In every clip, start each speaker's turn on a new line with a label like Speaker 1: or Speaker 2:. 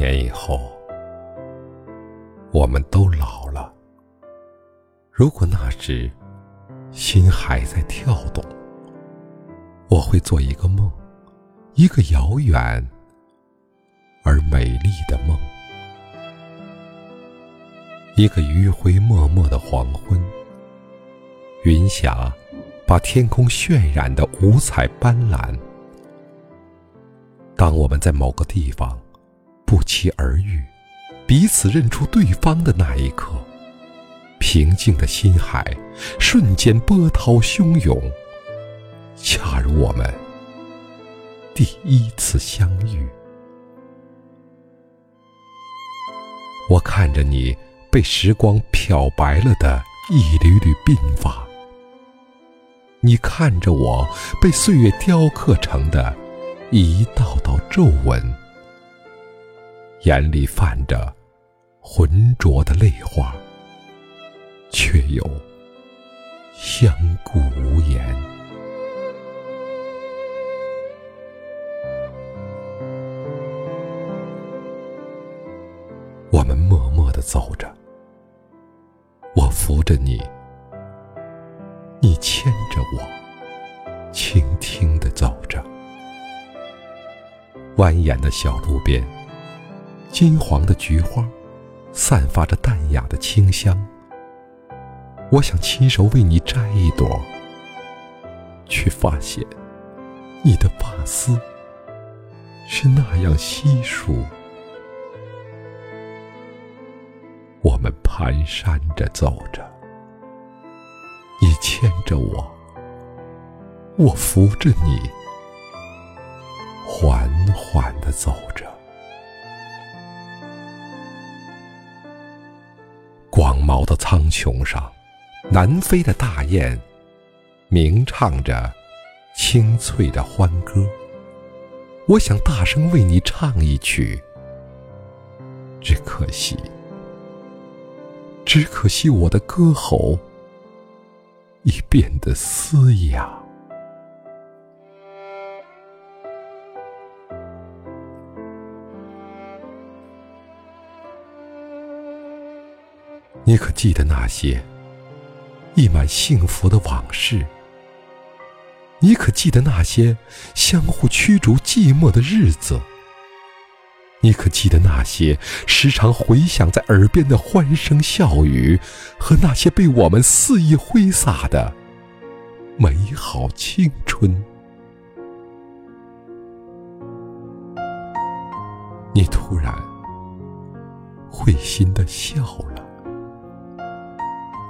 Speaker 1: 年以后，我们都老了。如果那时心还在跳动，我会做一个梦，一个遥远而美丽的梦。一个余晖脉脉的黄昏，云霞把天空渲染的五彩斑斓。当我们在某个地方不期而遇，彼此认出对方的那一刻，平静的心海瞬间波涛汹涌，恰如我们第一次相遇。我看着你被时光漂白了的一缕缕鬓发，你看着我被岁月雕刻成的。一道道皱纹，眼里泛着浑浊的泪花，却又相顾无言。我们默默的走着，我扶着你，你牵着我，轻轻的走着。蜿蜒的小路边，金黄的菊花，散发着淡雅的清香。我想亲手为你摘一朵，却发现你的发丝是那样稀疏。我们蹒跚着走着，你牵着我，我扶着你。缓缓的走着，广袤的苍穹上，南飞的大雁鸣唱着清脆的欢歌。我想大声为你唱一曲，只可惜，只可惜我的歌喉已变得嘶哑。你可记得那些溢满幸福的往事？你可记得那些相互驱逐寂寞的日子？你可记得那些时常回响在耳边的欢声笑语和那些被我们肆意挥洒的美好青春？你突然会心的笑了。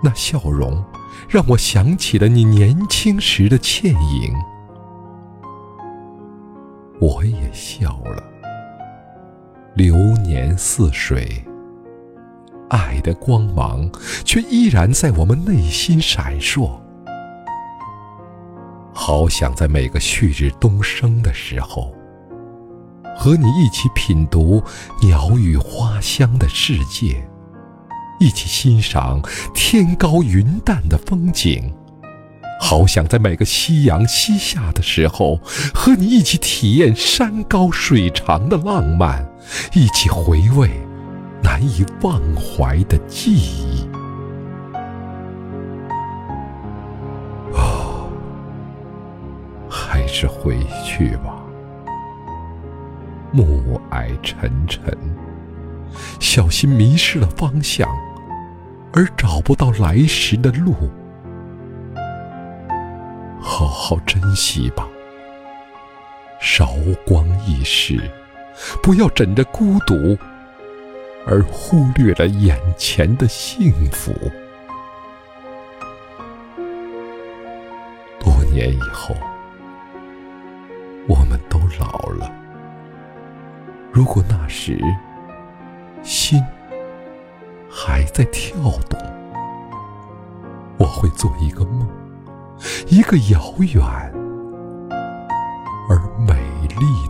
Speaker 1: 那笑容让我想起了你年轻时的倩影，我也笑了。流年似水，爱的光芒却依然在我们内心闪烁。好想在每个旭日东升的时候，和你一起品读鸟语花香的世界。一起欣赏天高云淡的风景，好想在每个夕阳西下的时候，和你一起体验山高水长的浪漫，一起回味难以忘怀的记忆。哦，还是回去吧，暮霭沉沉，小心迷失了方向。而找不到来时的路，好好珍惜吧。韶光易逝，不要枕着孤独而忽略了眼前的幸福。多年以后，我们都老了。如果那时心……还在跳动，我会做一个梦，一个遥远而美丽的。